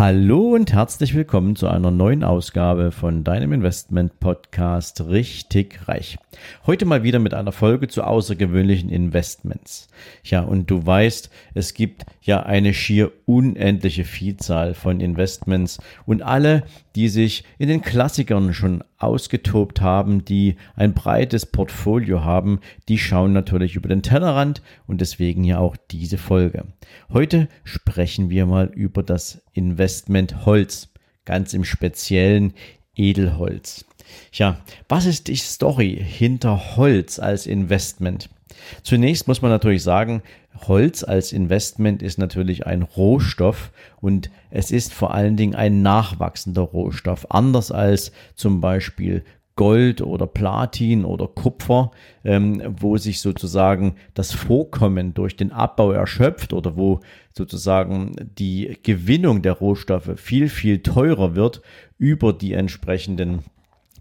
Hallo und herzlich willkommen zu einer neuen Ausgabe von deinem Investment Podcast Richtig Reich. Heute mal wieder mit einer Folge zu außergewöhnlichen Investments. Ja, und du weißt, es gibt ja eine schier unendliche Vielzahl von Investments und alle, die sich in den Klassikern schon ausgetobt haben, die ein breites Portfolio haben, die schauen natürlich über den Tellerrand und deswegen ja auch diese Folge. Heute sprechen wir mal über das Investment Holz, ganz im speziellen Edelholz. Ja, was ist die Story hinter Holz als Investment? Zunächst muss man natürlich sagen, Holz als Investment ist natürlich ein Rohstoff und es ist vor allen Dingen ein nachwachsender Rohstoff, anders als zum Beispiel Gold oder Platin oder Kupfer, ähm, wo sich sozusagen das Vorkommen durch den Abbau erschöpft oder wo sozusagen die Gewinnung der Rohstoffe viel, viel teurer wird über die entsprechenden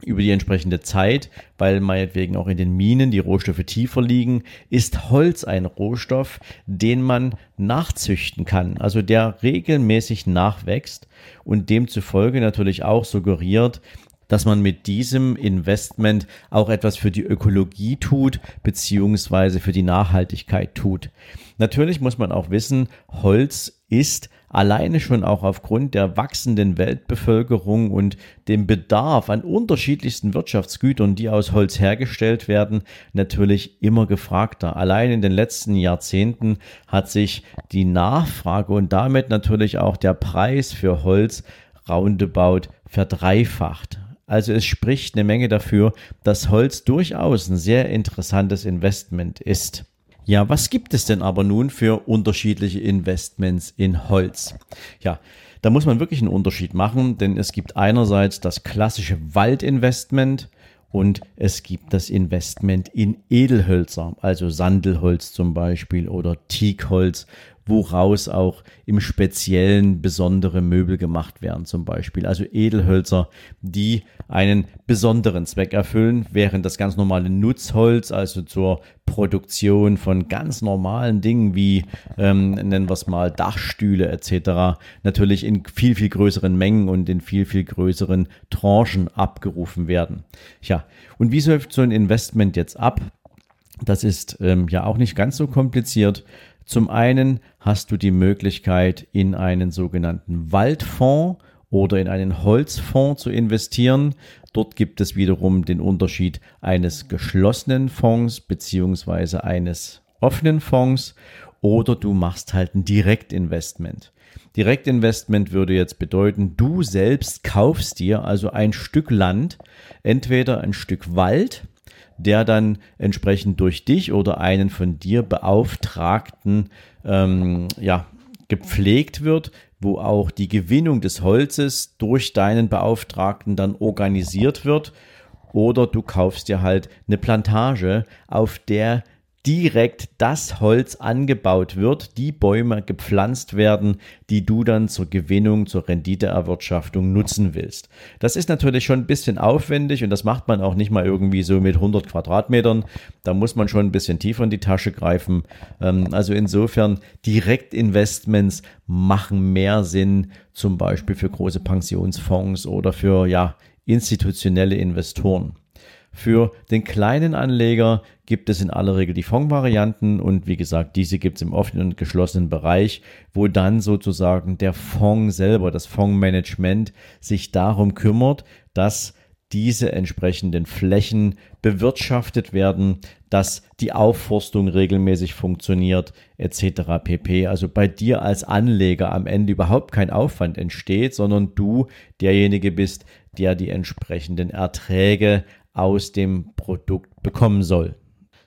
über die entsprechende Zeit, weil meinetwegen auch in den Minen die Rohstoffe tiefer liegen, ist Holz ein Rohstoff, den man nachzüchten kann, also der regelmäßig nachwächst und demzufolge natürlich auch suggeriert, dass man mit diesem Investment auch etwas für die Ökologie tut, beziehungsweise für die Nachhaltigkeit tut. Natürlich muss man auch wissen, Holz ist alleine schon auch aufgrund der wachsenden Weltbevölkerung und dem Bedarf an unterschiedlichsten Wirtschaftsgütern, die aus Holz hergestellt werden, natürlich immer gefragter. Allein in den letzten Jahrzehnten hat sich die Nachfrage und damit natürlich auch der Preis für Holz roundabout verdreifacht. Also es spricht eine Menge dafür, dass Holz durchaus ein sehr interessantes Investment ist. Ja, was gibt es denn aber nun für unterschiedliche Investments in Holz? Ja, da muss man wirklich einen Unterschied machen, denn es gibt einerseits das klassische Waldinvestment und es gibt das Investment in Edelhölzer, also Sandelholz zum Beispiel oder Teakholz, woraus auch im Speziellen besondere Möbel gemacht werden, zum Beispiel. Also Edelhölzer, die einen besonderen Zweck erfüllen, während das ganz normale Nutzholz, also zur Produktion von ganz normalen Dingen wie, ähm, nennen wir es mal, Dachstühle etc., natürlich in viel, viel größeren Mengen und in viel, viel größeren Tranchen abgerufen werden. Ja, und wie läuft so ein Investment jetzt ab? Das ist ähm, ja auch nicht ganz so kompliziert. Zum einen hast du die Möglichkeit, in einen sogenannten Waldfonds oder in einen Holzfonds zu investieren. Dort gibt es wiederum den Unterschied eines geschlossenen Fonds beziehungsweise eines offenen Fonds oder du machst halt ein Direktinvestment. Direktinvestment würde jetzt bedeuten, du selbst kaufst dir also ein Stück Land, entweder ein Stück Wald der dann entsprechend durch dich oder einen von dir beauftragten ähm, ja, gepflegt wird, wo auch die Gewinnung des Holzes durch deinen Beauftragten dann organisiert wird. Oder du kaufst dir halt eine Plantage, auf der direkt das Holz angebaut wird, die Bäume gepflanzt werden, die du dann zur Gewinnung, zur Renditeerwirtschaftung nutzen willst. Das ist natürlich schon ein bisschen aufwendig und das macht man auch nicht mal irgendwie so mit 100 Quadratmetern. Da muss man schon ein bisschen tiefer in die Tasche greifen. Ähm, also insofern Direktinvestments machen mehr Sinn, zum Beispiel für große Pensionsfonds oder für ja institutionelle Investoren. Für den kleinen Anleger gibt es in aller Regel die Fondsvarianten und wie gesagt, diese gibt es im offenen und geschlossenen Bereich, wo dann sozusagen der Fonds selber, das Fondsmanagement sich darum kümmert, dass diese entsprechenden Flächen bewirtschaftet werden, dass die Aufforstung regelmäßig funktioniert, etc. pp. Also bei dir als Anleger am Ende überhaupt kein Aufwand entsteht, sondern du derjenige bist, der die entsprechenden Erträge aus dem Produkt bekommen soll.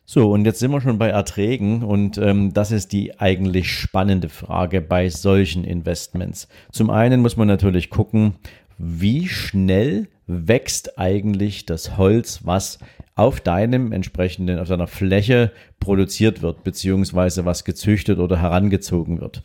So, und jetzt sind wir schon bei Erträgen und ähm, das ist die eigentlich spannende Frage bei solchen Investments. Zum einen muss man natürlich gucken, wie schnell wächst eigentlich das Holz, was auf deinem entsprechenden, auf deiner Fläche produziert wird, beziehungsweise was gezüchtet oder herangezogen wird.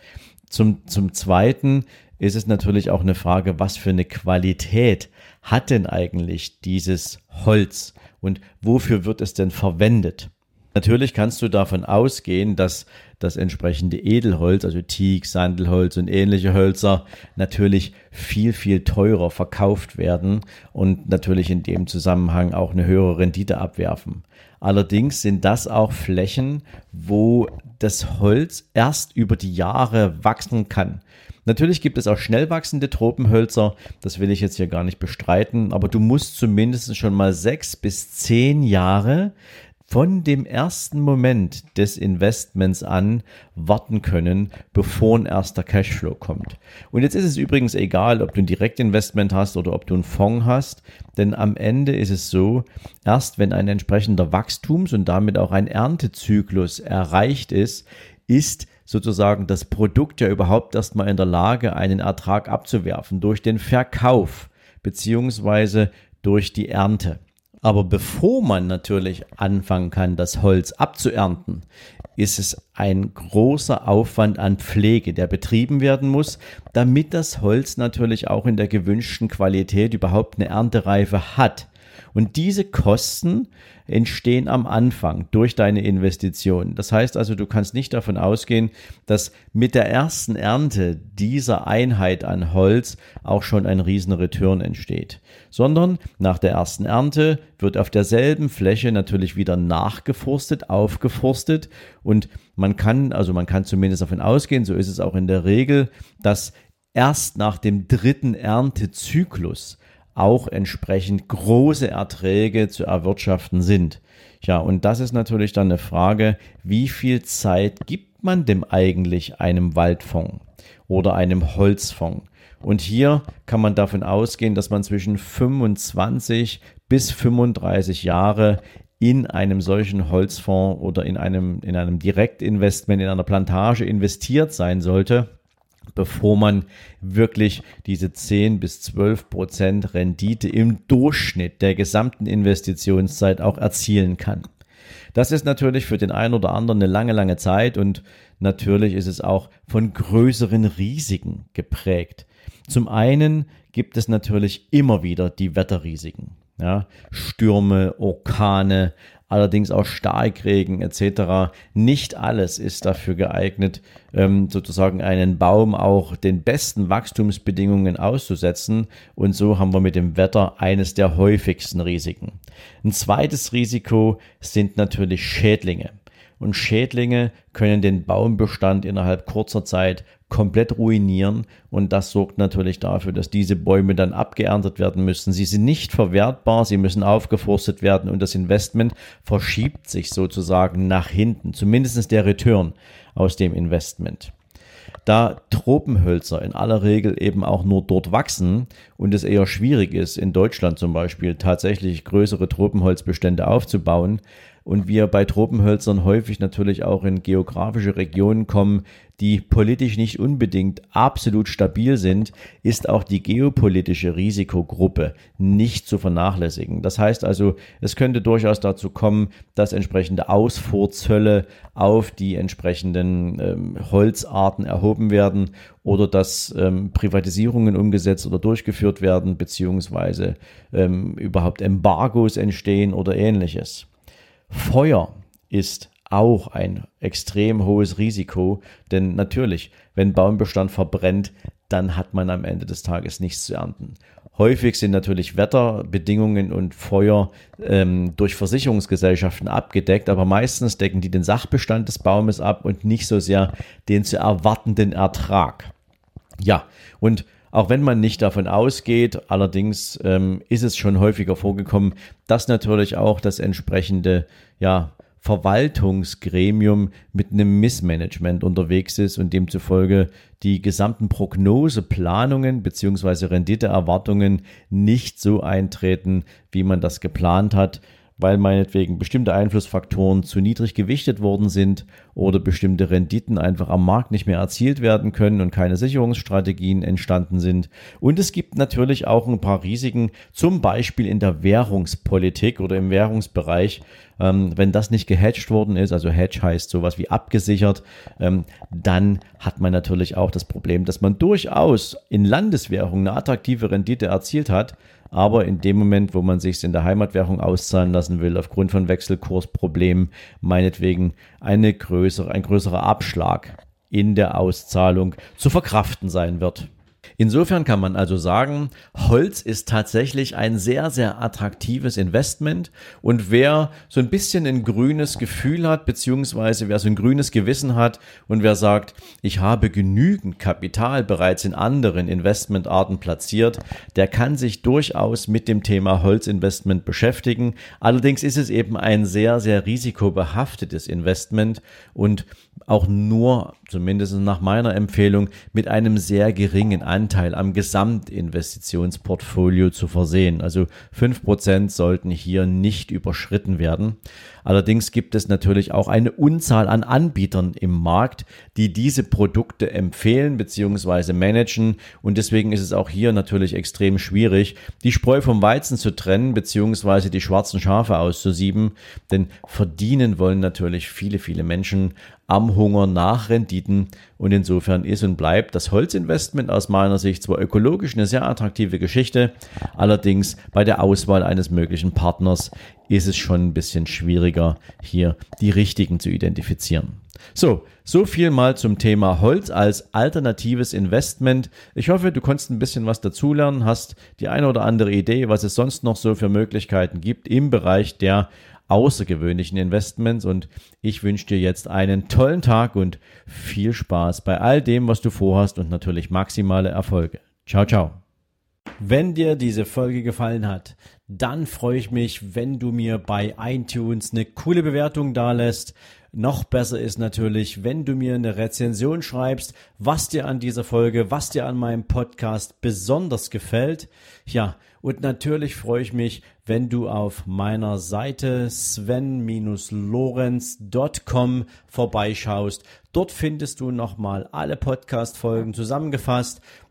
Zum, zum Zweiten ist es natürlich auch eine Frage, was für eine Qualität hat denn eigentlich dieses Holz und wofür wird es denn verwendet? Natürlich kannst du davon ausgehen, dass das entsprechende Edelholz, also Teak, Sandelholz und ähnliche Hölzer, natürlich viel, viel teurer verkauft werden und natürlich in dem Zusammenhang auch eine höhere Rendite abwerfen. Allerdings sind das auch Flächen, wo das Holz erst über die Jahre wachsen kann. Natürlich gibt es auch schnell wachsende Tropenhölzer, das will ich jetzt hier gar nicht bestreiten, aber du musst zumindest schon mal sechs bis zehn Jahre von dem ersten Moment des Investments an warten können, bevor ein erster Cashflow kommt. Und jetzt ist es übrigens egal, ob du ein Direktinvestment hast oder ob du einen Fonds hast, denn am Ende ist es so, erst wenn ein entsprechender Wachstums- und damit auch ein Erntezyklus erreicht ist, ist sozusagen das Produkt ja überhaupt erstmal in der Lage, einen Ertrag abzuwerfen durch den Verkauf beziehungsweise durch die Ernte. Aber bevor man natürlich anfangen kann, das Holz abzuernten, ist es ein großer Aufwand an Pflege, der betrieben werden muss, damit das Holz natürlich auch in der gewünschten Qualität überhaupt eine Erntereife hat. Und diese Kosten entstehen am Anfang durch deine Investition. Das heißt also, du kannst nicht davon ausgehen, dass mit der ersten Ernte dieser Einheit an Holz auch schon ein riesen Return entsteht, sondern nach der ersten Ernte wird auf derselben Fläche natürlich wieder nachgeforstet, aufgeforstet und man kann, also man kann zumindest davon ausgehen, so ist es auch in der Regel, dass erst nach dem dritten Erntezyklus auch entsprechend große Erträge zu erwirtschaften sind. Ja, und das ist natürlich dann eine Frage, wie viel Zeit gibt man dem eigentlich einem Waldfonds oder einem Holzfonds? Und hier kann man davon ausgehen, dass man zwischen 25 bis 35 Jahre in einem solchen Holzfonds oder in einem, in einem Direktinvestment, in einer Plantage investiert sein sollte, bevor man wirklich diese 10 bis 12 Prozent Rendite im Durchschnitt der gesamten Investitionszeit auch erzielen kann. Das ist natürlich für den einen oder anderen eine lange, lange Zeit und natürlich ist es auch von größeren Risiken geprägt. Zum einen gibt es natürlich immer wieder die Wetterrisiken. Ja, Stürme, Orkane, allerdings auch Starkregen etc. Nicht alles ist dafür geeignet, ähm, sozusagen einen Baum auch den besten Wachstumsbedingungen auszusetzen. Und so haben wir mit dem Wetter eines der häufigsten Risiken. Ein zweites Risiko sind natürlich Schädlinge. Und Schädlinge können den Baumbestand innerhalb kurzer Zeit komplett ruinieren und das sorgt natürlich dafür, dass diese Bäume dann abgeerntet werden müssen. Sie sind nicht verwertbar, sie müssen aufgeforstet werden und das Investment verschiebt sich sozusagen nach hinten, zumindest der Return aus dem Investment. Da Tropenhölzer in aller Regel eben auch nur dort wachsen und es eher schwierig ist, in Deutschland zum Beispiel tatsächlich größere Tropenholzbestände aufzubauen, und wir bei Tropenhölzern häufig natürlich auch in geografische Regionen kommen, die politisch nicht unbedingt absolut stabil sind, ist auch die geopolitische Risikogruppe nicht zu vernachlässigen. Das heißt also, es könnte durchaus dazu kommen, dass entsprechende Ausfuhrzölle auf die entsprechenden ähm, Holzarten erhoben werden oder dass ähm, Privatisierungen umgesetzt oder durchgeführt werden, beziehungsweise ähm, überhaupt Embargos entstehen oder ähnliches. Feuer ist auch ein extrem hohes Risiko, denn natürlich, wenn Baumbestand verbrennt, dann hat man am Ende des Tages nichts zu ernten. Häufig sind natürlich Wetterbedingungen und Feuer ähm, durch Versicherungsgesellschaften abgedeckt, aber meistens decken die den Sachbestand des Baumes ab und nicht so sehr den zu erwartenden Ertrag. Ja, und auch wenn man nicht davon ausgeht, allerdings ähm, ist es schon häufiger vorgekommen, dass natürlich auch das entsprechende ja, Verwaltungsgremium mit einem Missmanagement unterwegs ist und demzufolge die gesamten Prognoseplanungen bzw. Renditeerwartungen nicht so eintreten, wie man das geplant hat weil meinetwegen bestimmte Einflussfaktoren zu niedrig gewichtet worden sind oder bestimmte Renditen einfach am Markt nicht mehr erzielt werden können und keine Sicherungsstrategien entstanden sind. Und es gibt natürlich auch ein paar Risiken, zum Beispiel in der Währungspolitik oder im Währungsbereich, ähm, wenn das nicht gehatcht worden ist, also Hedge heißt sowas wie abgesichert, ähm, dann hat man natürlich auch das Problem, dass man durchaus in Landeswährung eine attraktive Rendite erzielt hat, aber in dem Moment, wo man sich in der Heimatwährung auszahlen lassen will, aufgrund von Wechselkursproblemen, meinetwegen eine größere, ein größerer Abschlag in der Auszahlung zu verkraften sein wird. Insofern kann man also sagen, Holz ist tatsächlich ein sehr, sehr attraktives Investment und wer so ein bisschen ein grünes Gefühl hat, beziehungsweise wer so ein grünes Gewissen hat und wer sagt, ich habe genügend Kapital bereits in anderen Investmentarten platziert, der kann sich durchaus mit dem Thema Holzinvestment beschäftigen. Allerdings ist es eben ein sehr, sehr risikobehaftetes Investment und auch nur, zumindest nach meiner Empfehlung, mit einem sehr geringen Anteil am Gesamtinvestitionsportfolio zu versehen. Also fünf Prozent sollten hier nicht überschritten werden. Allerdings gibt es natürlich auch eine Unzahl an Anbietern im Markt, die diese Produkte empfehlen bzw. managen. Und deswegen ist es auch hier natürlich extrem schwierig, die Spreu vom Weizen zu trennen bzw. die schwarzen Schafe auszusieben. Denn verdienen wollen natürlich viele, viele Menschen am Hunger nach Renditen und insofern ist und bleibt das Holzinvestment aus meiner Sicht zwar ökologisch eine sehr attraktive Geschichte, allerdings bei der Auswahl eines möglichen Partners ist es schon ein bisschen schwieriger, hier die richtigen zu identifizieren. So, so viel mal zum Thema Holz als alternatives Investment. Ich hoffe, du konntest ein bisschen was dazulernen, hast die eine oder andere Idee, was es sonst noch so für Möglichkeiten gibt im Bereich der außergewöhnlichen Investments und ich wünsche dir jetzt einen tollen Tag und viel Spaß bei all dem, was du vorhast und natürlich maximale Erfolge. Ciao, ciao. Wenn dir diese Folge gefallen hat, dann freue ich mich, wenn du mir bei iTunes eine coole Bewertung dalässt. Noch besser ist natürlich, wenn du mir eine Rezension schreibst, was dir an dieser Folge, was dir an meinem Podcast besonders gefällt. Ja, und natürlich freue ich mich, wenn du auf meiner Seite sven-lorenz.com vorbeischaust. Dort findest du nochmal alle Podcast-Folgen zusammengefasst